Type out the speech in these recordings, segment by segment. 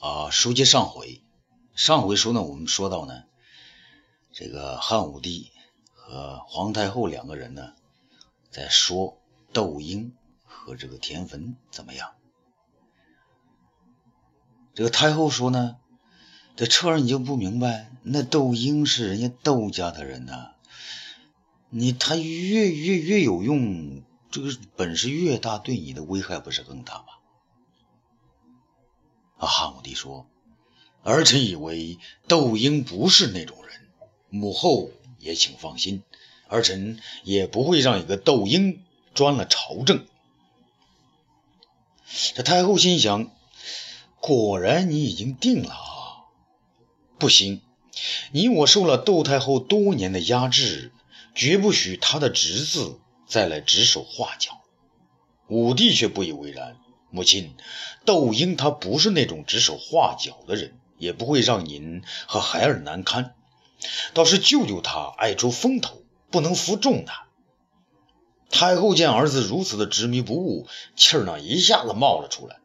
啊，书接上回，上回书呢，我们说到呢，这个汉武帝和皇太后两个人呢，在说窦婴和这个田汾怎么样。这个太后说呢，这彻儿你就不明白，那窦婴是人家窦家的人呐，你他越越越有用，这个本事越大，对你的危害不是更大吗？啊，汉武帝说：“儿臣以为窦婴不是那种人，母后也请放心，儿臣也不会让一个窦婴专了朝政。”这太后心想：“果然你已经定了啊！不行，你我受了窦太后多年的压制，绝不许他的侄子再来指手画脚。”武帝却不以为然。母亲，窦婴他不是那种指手画脚的人，也不会让您和孩儿难堪。倒是舅舅他爱出风头，不能服众的。太后见儿子如此的执迷不悟，气儿呢一下子冒了出来。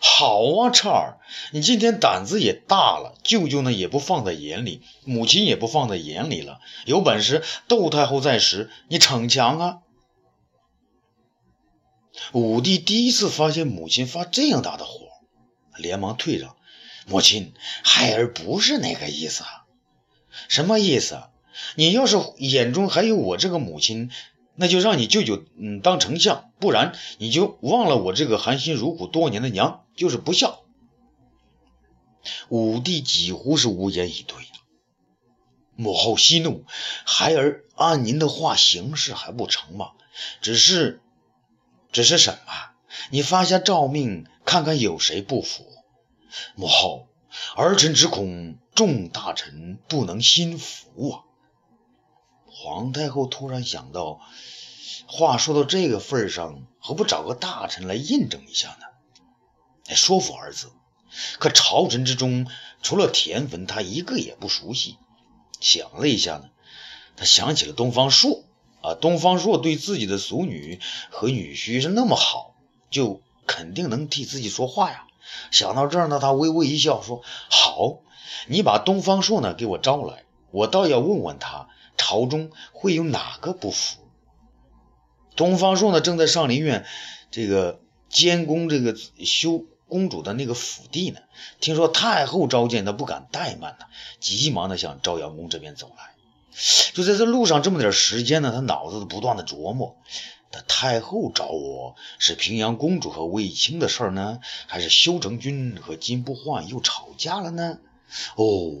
好啊，彻儿，你今天胆子也大了。舅舅呢也不放在眼里，母亲也不放在眼里了。有本事，窦太后在时，你逞强啊！武帝第一次发现母亲发这样大的火，连忙退让。母亲，孩儿不是那个意思。什么意思？你要是眼中还有我这个母亲，那就让你舅舅嗯当丞相，不然你就忘了我这个含辛茹苦多年的娘就是不孝。武帝几乎是无言以对呀。母后息怒，孩儿按您的话行事还不成吗？只是。只是什么？你发下诏命，看看有谁不服？母后，儿臣只恐众大臣不能心服啊！皇太后突然想到，话说到这个份上，何不找个大臣来印证一下呢？来说服儿子。可朝臣之中，除了田汾，他一个也不熟悉。想了一下呢，他想起了东方朔。啊，东方朔对自己的孙女和女婿是那么好，就肯定能替自己说话呀。想到这儿呢，他微微一笑，说：“好，你把东方朔呢给我招来，我倒要问问他，朝中会有哪个不服。”东方朔呢正在上林苑这个监工这个修公主的那个府邸呢，听说太后召见，他不敢怠慢呢，急忙的向朝阳宫这边走来。就在这路上这么点时间呢，他脑子不断的琢磨：他太后找我是平阳公主和卫青的事儿呢，还是修成君和金不换又吵架了呢？哦，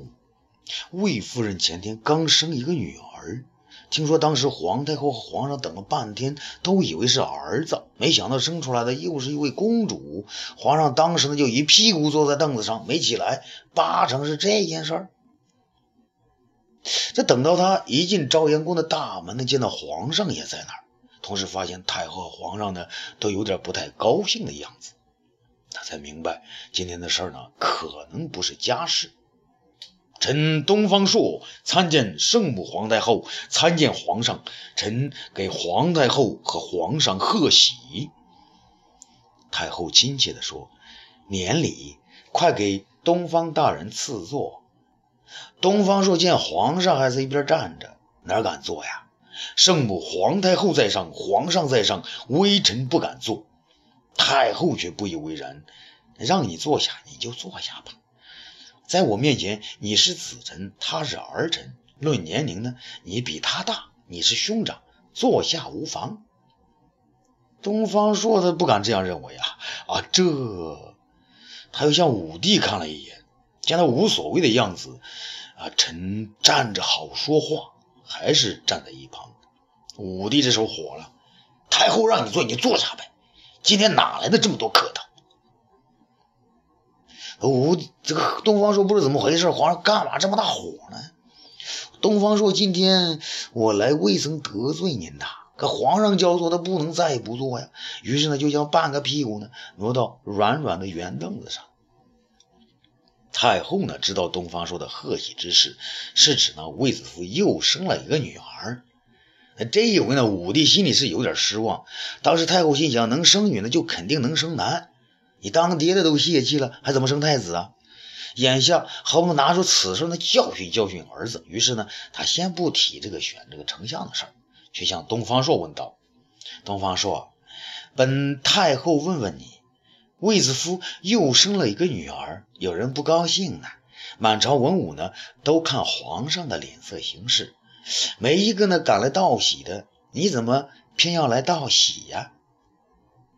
魏夫人前天刚生一个女儿，听说当时皇太后和皇上等了半天，都以为是儿子，没想到生出来的又是一位公主。皇上当时呢就一屁股坐在凳子上没起来，八成是这件事儿。这等到他一进朝阳宫的大门呢，见到皇上也在那儿，同时发现太后和皇上呢都有点不太高兴的样子，他才明白今天的事儿呢可能不是家事。臣东方朔参见圣母皇太后，参见皇上。臣给皇太后和皇上贺喜。太后亲切地说：“免礼，快给东方大人赐座。”东方朔见皇上还在一边站着，哪敢坐呀？圣母皇太后在上，皇上在上，微臣不敢坐。太后却不以为然，让你坐下，你就坐下吧。在我面前，你是子臣，他是儿臣。论年龄呢，你比他大，你是兄长，坐下无妨。东方朔他不敢这样认为啊啊！这，他又向武帝看了一眼。见他无所谓的样子，啊，臣站着好说话，还是站在一旁。武帝这时候火了，太后让你坐，你就坐下呗。今天哪来的这么多客套？武这个东方朔不知怎么回事，皇上干嘛这么大火呢？东方朔，今天我来未曾得罪您呐，可皇上交错，他不能再不坐呀。于是呢，就将半个屁股呢挪到软软的圆凳子上。太后呢知道东方朔的贺喜之事，是指呢卫子夫又生了一个女儿。这一回呢，武帝心里是有点失望。当时太后心想，能生女呢就肯定能生男，你当爹的都泄气了，还怎么生太子啊？眼下何不拿出此事呢教训教训儿子？于是呢，他先不提这个选这个丞相的事儿，却向东方朔问道：“东方朔，本太后问问你，卫子夫又生了一个女儿，有人不高兴呢。满朝文武呢都看皇上的脸色行事，没一个呢敢来道喜的。你怎么偏要来道喜呀？”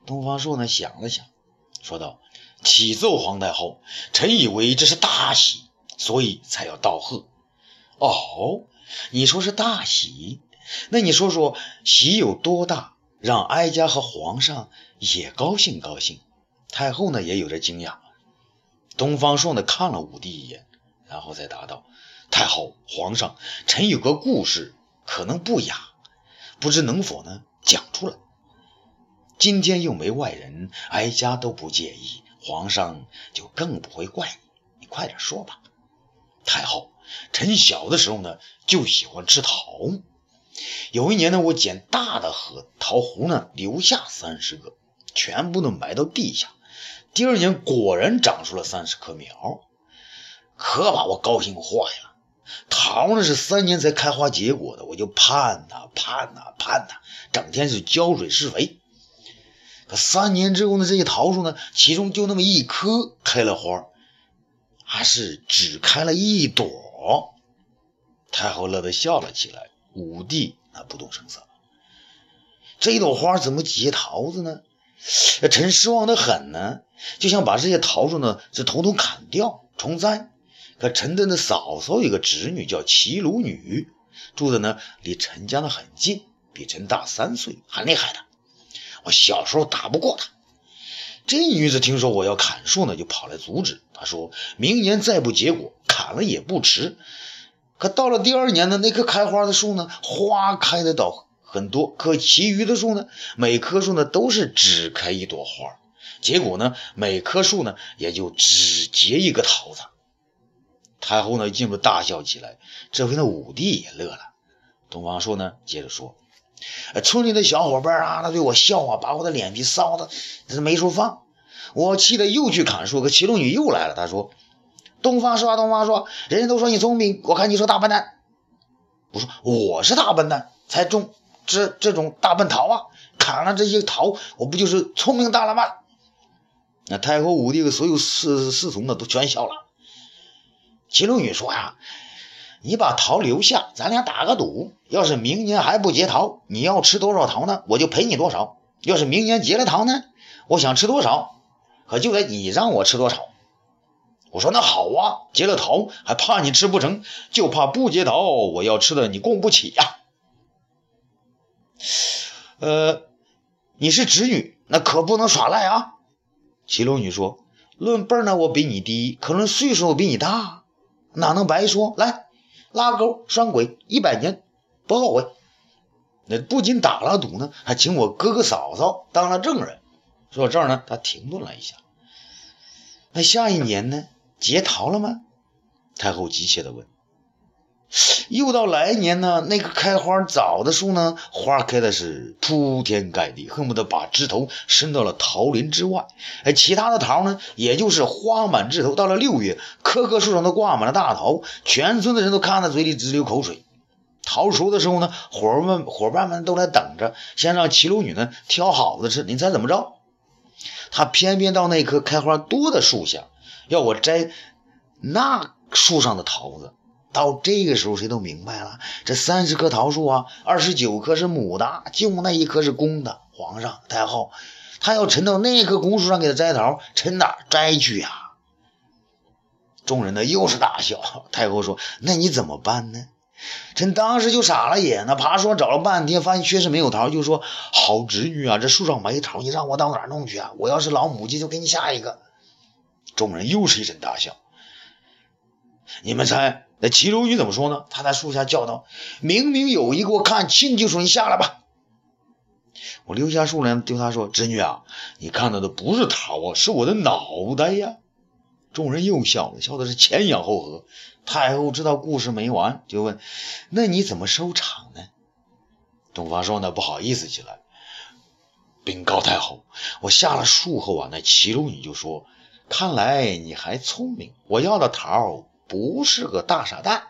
东方朔呢想了想，说道。启奏皇太后，臣以为这是大喜，所以才要道贺。哦，你说是大喜，那你说说喜有多大，让哀家和皇上也高兴高兴。太后呢也有着惊讶。东方朔呢看了武帝一眼，然后再答道：“太后，皇上，臣有个故事，可能不雅，不知能否呢讲出来？今天又没外人，哀家都不介意。”皇上就更不会怪你，你快点说吧。太后，臣小的时候呢就喜欢吃桃。有一年呢，我捡大的核桃核呢，留下三十个，全部都埋到地下。第二年果然长出了三十棵苗，可把我高兴坏了。桃呢是三年才开花结果的，我就盼呐盼呐盼呐，整天是浇水施肥。可三年之后呢，这些桃树呢，其中就那么一棵开了花，还是只开了一朵。太后乐得笑了起来，武帝那不动声色。这一朵花怎么结桃子呢？臣失望的很呢，就想把这些桃树呢，是统统砍掉重栽。可臣的那嫂嫂有个侄女叫齐鲁女，住的呢离陈家的很近，比陈大三岁，很厉害的。我小时候打不过她。这女子听说我要砍树呢，就跑来阻止。她说明年再不结果，砍了也不迟。可到了第二年呢，那棵开花的树呢，花开的倒很多，可其余的树呢，每棵树呢都是只开一朵花，结果呢，每棵树呢也就只结一个桃子。太后呢，进一步大笑起来。这回呢，武帝也乐了。东方朔呢，接着说。村里的小伙伴啊，那对我笑啊，把我的脸皮臊的是没处放。我气得又去砍树，可祁隆女又来了。她说：“东方朔，东方朔，人人都说你聪明，我看你是大笨蛋。”我说：“我是大笨蛋，才种这这种大笨桃啊！砍了这些桃，我不就是聪明大了吗？”那太后、武帝的所有侍侍从呢，都全笑了。祁隆女说呀。你把桃留下，咱俩打个赌。要是明年还不结桃，你要吃多少桃呢？我就赔你多少。要是明年结了桃呢，我想吃多少，可就得你让我吃多少。我说那好啊，结了桃还怕你吃不成，就怕不结桃，我要吃的你供不起呀。呃，你是侄女，那可不能耍赖啊。祁隆女说：“论辈呢，我比你低，可论岁数我比你大，哪能白说？来。”拉钩拴鬼一百年不后悔。那不仅打了赌呢，还请我哥哥嫂嫂当了证人。说到这儿呢，他停顿了一下。那下一年呢？结桃了吗？太后急切地问。又到来年呢，那个开花早的树呢，花开的是铺天盖地，恨不得把枝头伸到了桃林之外。哎，其他的桃呢，也就是花满枝头。到了六月，棵棵树上都挂满了大桃，全村的人都看在嘴里直流口水。桃熟的时候呢，伙伴们伙伴们都来等着，先让齐鲁女呢挑好的吃。你猜怎么着？他偏偏到那棵开花多的树下，要我摘那树上的桃子。到这个时候，谁都明白了，这三十棵桃树啊，二十九棵是母的，就那一棵是公的。皇上、太后，他要沉到那棵公树上给他摘桃，沉哪摘去呀？众人呢又是大笑。太后说：“那你怎么办呢？”臣当时就傻了眼，那爬树找了半天，发现确实没有桃，就说：“好侄女啊，这树上没桃，你让我到哪弄去啊？我要是老母鸡，就给你下一个。”众人又是一阵大笑。你们猜？那齐如玉怎么说呢？他在树下叫道：“明明有一个，我看清清楚，你下来吧。”我溜下树来，对他说：“侄女啊，你看到的不是桃啊，是我的脑袋呀！”众人又笑了，笑的是前仰后合。太后知道故事没完，就问：“那你怎么收场呢？”东方朔呢不好意思起来，禀告太后：“我下了树后啊，那祁隆女就说。”看来你还聪明。我要的桃不是个大傻蛋。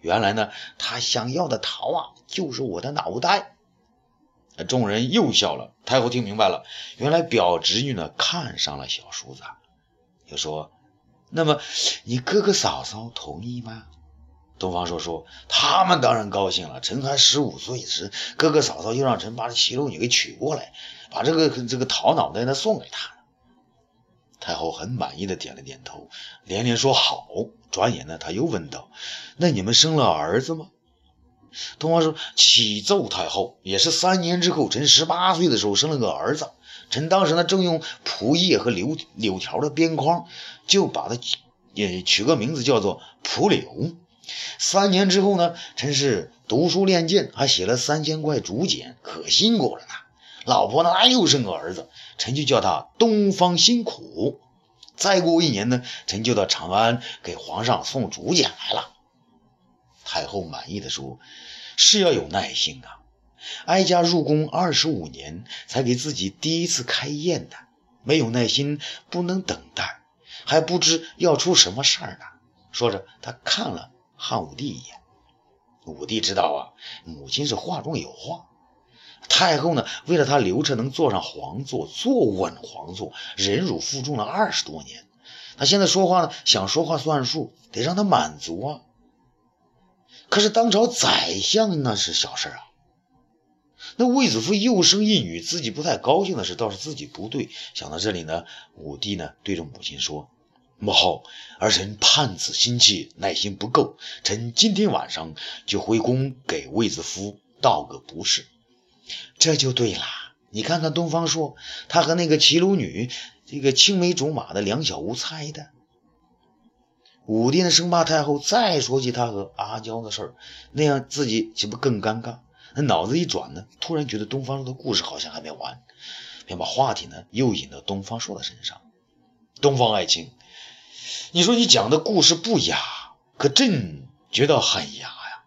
原来呢，他想要的桃啊，就是我的脑袋。众人又笑了。太后听明白了，原来表侄女呢看上了小叔子，就说：“那么你哥哥嫂嫂同意吗？”东方朔说：“他们当然高兴了。臣还十五岁时，哥哥嫂嫂就让臣把这骑楼女给娶过来，把这个这个桃脑袋呢送给他。”太后很满意的点了点头，连连说好。转眼呢，他又问道：“那你们生了儿子吗？”东方说：“启奏太后，也是三年之后，臣十八岁的时候生了个儿子。臣当时呢正用蒲叶和柳柳条的边框，就把他也取个名字叫做蒲柳。”三年之后呢，臣是读书练剑，还写了三千块竹简，可辛苦了呢。老婆呢，又生个儿子，臣就叫他东方辛苦。再过一年呢，臣就到长安给皇上送竹简来了。太后满意的说：“是要有耐心啊，哀家入宫二十五年，才给自己第一次开宴的，没有耐心，不能等待，还不知要出什么事儿呢。”说着，他看了。汉武帝一眼，武帝知道啊，母亲是话中有话。太后呢，为了他刘彻能坐上皇座，坐稳皇座，忍辱负重了二十多年。他现在说话呢，想说话算数，得让他满足啊。可是当朝宰相那是小事啊。那卫子夫又生一女，自己不太高兴的事，倒是自己不对。想到这里呢，武帝呢，对着母亲说。母后，儿臣盼子心切，耐心不够。臣今天晚上就回宫给卫子夫道个不是。这就对了。你看看东方朔，他和那个齐鲁女，这个青梅竹马的两小无猜的。武帝呢，生怕太后再说起他和阿娇的事儿，那样自己岂不更尴尬？那脑子一转呢，突然觉得东方朔的故事好像还没完，便把话题呢又引到东方朔的身上。东方爱卿。你说你讲的故事不雅，可朕觉得很雅呀。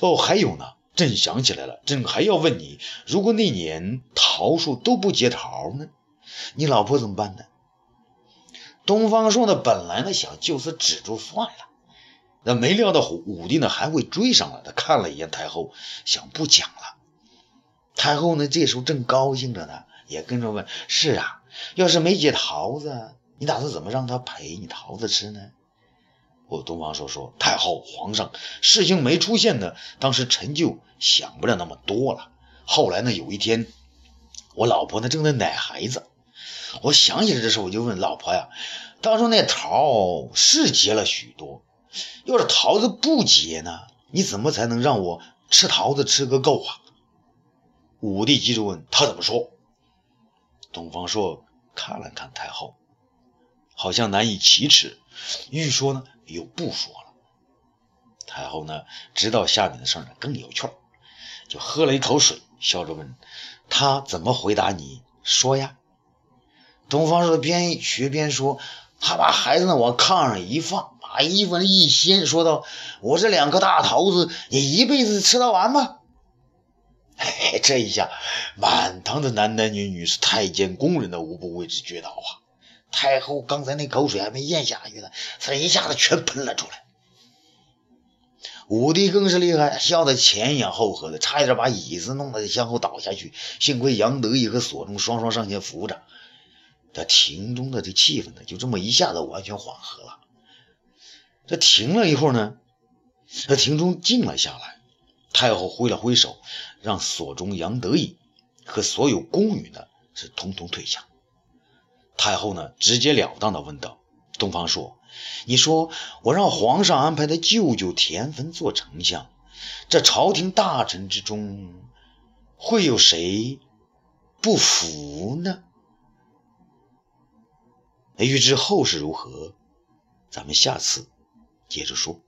哦，还有呢，朕想起来了，朕还要问你，如果那年桃树都不结桃呢，你老婆怎么办呢？东方朔呢，本来呢想就此止住算了，那没料到武武帝呢还会追上来。他看了一眼太后，想不讲了。太后呢这时候正高兴着呢，也跟着问：是啊，要是没结桃子。你打算怎么让他陪你桃子吃呢？我东方朔说：“太后，皇上，事情没出现呢，当时臣就想不了那么多了。后来呢，有一天，我老婆呢正在奶孩子，我想起来这事，我就问老婆呀：当初那桃是结了许多，要是桃子不结呢，你怎么才能让我吃桃子吃个够啊？”武帝急着问他怎么说。东方朔看了看太后。好像难以启齿，欲说呢又不说了。太后呢知道下面的事呢更有趣儿，就喝了一口水，笑着问：“他怎么回答你？说呀。”东方朔边学边说：“他把孩子呢往炕上一放，把衣服呢一掀，说道：‘我这两颗大桃子，你一辈子吃得完吗？’”嘿，这一下，满堂的男男女女是太监工人的无不为之绝倒啊！太后刚才那口水还没咽下去呢，这一下子全喷了出来。武帝更是厉害，笑得前仰后合的，差一点把椅子弄得向后倒下去。幸亏杨得意和索中双双上前扶着，这庭中的这气氛呢，就这么一下子完全缓和了。这停了一会儿呢，这庭中静了下来。太后挥了挥手，让索中、杨得意和所有宫女呢是统统退下。太后呢，直截了当的问道：“东方朔，你说我让皇上安排他舅舅田汾做丞相，这朝廷大臣之中会有谁不服呢？”欲知后事如何，咱们下次接着说。